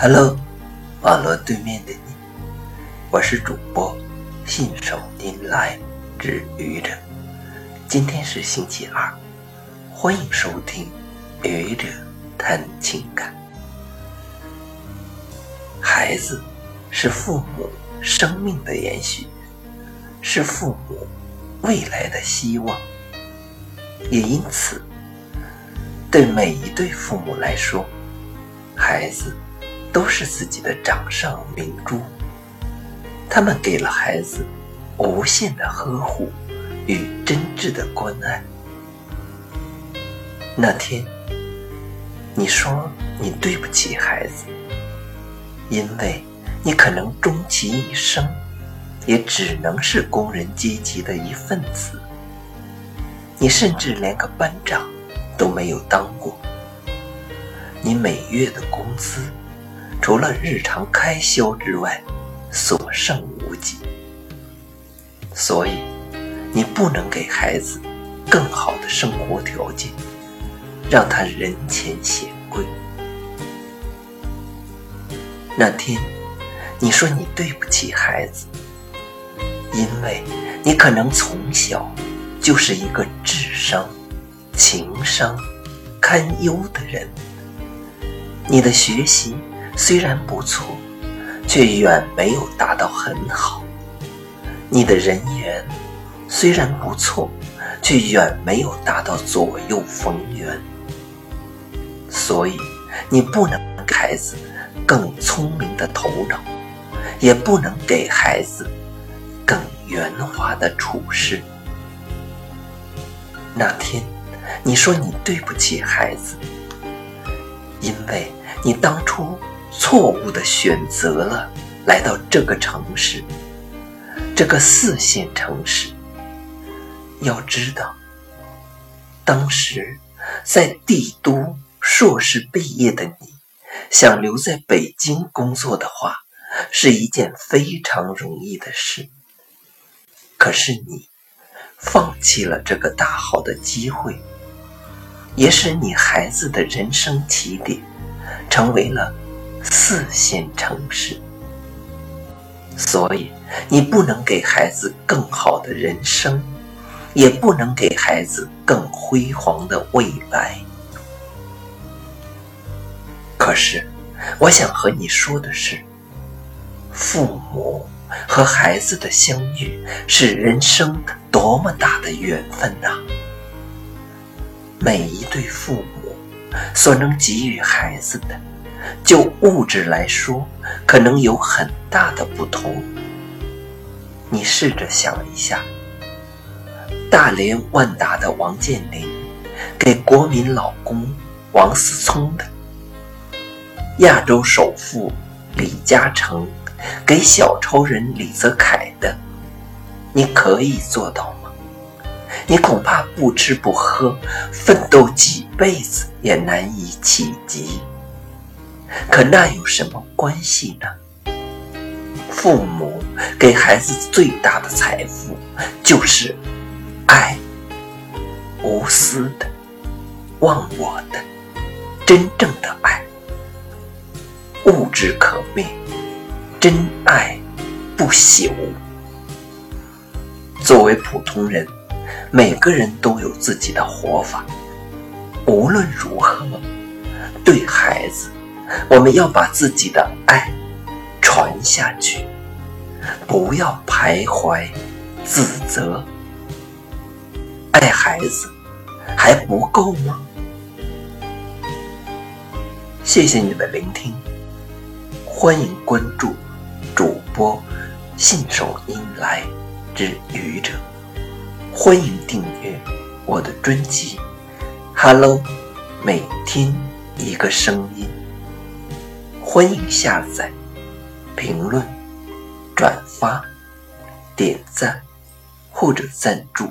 Hello，网络对面的你，我是主播信手拈来之愚者。今天是星期二，欢迎收听愚者谈情感。孩子是父母生命的延续，是父母未来的希望，也因此，对每一对父母来说，孩子。都是自己的掌上明珠，他们给了孩子无限的呵护与真挚的关爱。那天，你说你对不起孩子，因为你可能终其一生，也只能是工人阶级的一份子，你甚至连个班长都没有当过，你每月的工资。除了日常开销之外，所剩无几。所以，你不能给孩子更好的生活条件，让他人前显贵。那天，你说你对不起孩子，因为你可能从小就是一个智商、情商堪忧的人，你的学习。虽然不错，却远没有达到很好。你的人缘虽然不错，却远没有达到左右逢源。所以，你不能给孩子更聪明的头脑，也不能给孩子更圆滑的处事。那天，你说你对不起孩子，因为你当初。错误的选择了来到这个城市，这个四线城市。要知道，当时在帝都硕士毕业的你，想留在北京工作的话，是一件非常容易的事。可是你放弃了这个大好的机会，也使你孩子的人生起点成为了。四线城市，所以你不能给孩子更好的人生，也不能给孩子更辉煌的未来。可是，我想和你说的是，父母和孩子的相遇是人生多么大的缘分呐！每一对父母所能给予孩子的。就物质来说，可能有很大的不同。你试着想一下，大连万达的王健林给国民老公王思聪的，亚洲首富李嘉诚给小超人李泽楷的，你可以做到吗？你恐怕不吃不喝，奋斗几辈子也难以企及。可那有什么关系呢？父母给孩子最大的财富就是爱，无私的、忘我的、真正的爱。物质可灭，真爱不朽。作为普通人，每个人都有自己的活法。无论如何，对孩子。我们要把自己的爱传下去，不要徘徊自责。爱孩子还不够吗？谢谢你的聆听，欢迎关注主播信手拈来之愚者，欢迎订阅我的专辑。Hello，每天一个声音。欢迎下载、评论、转发、点赞或者赞助。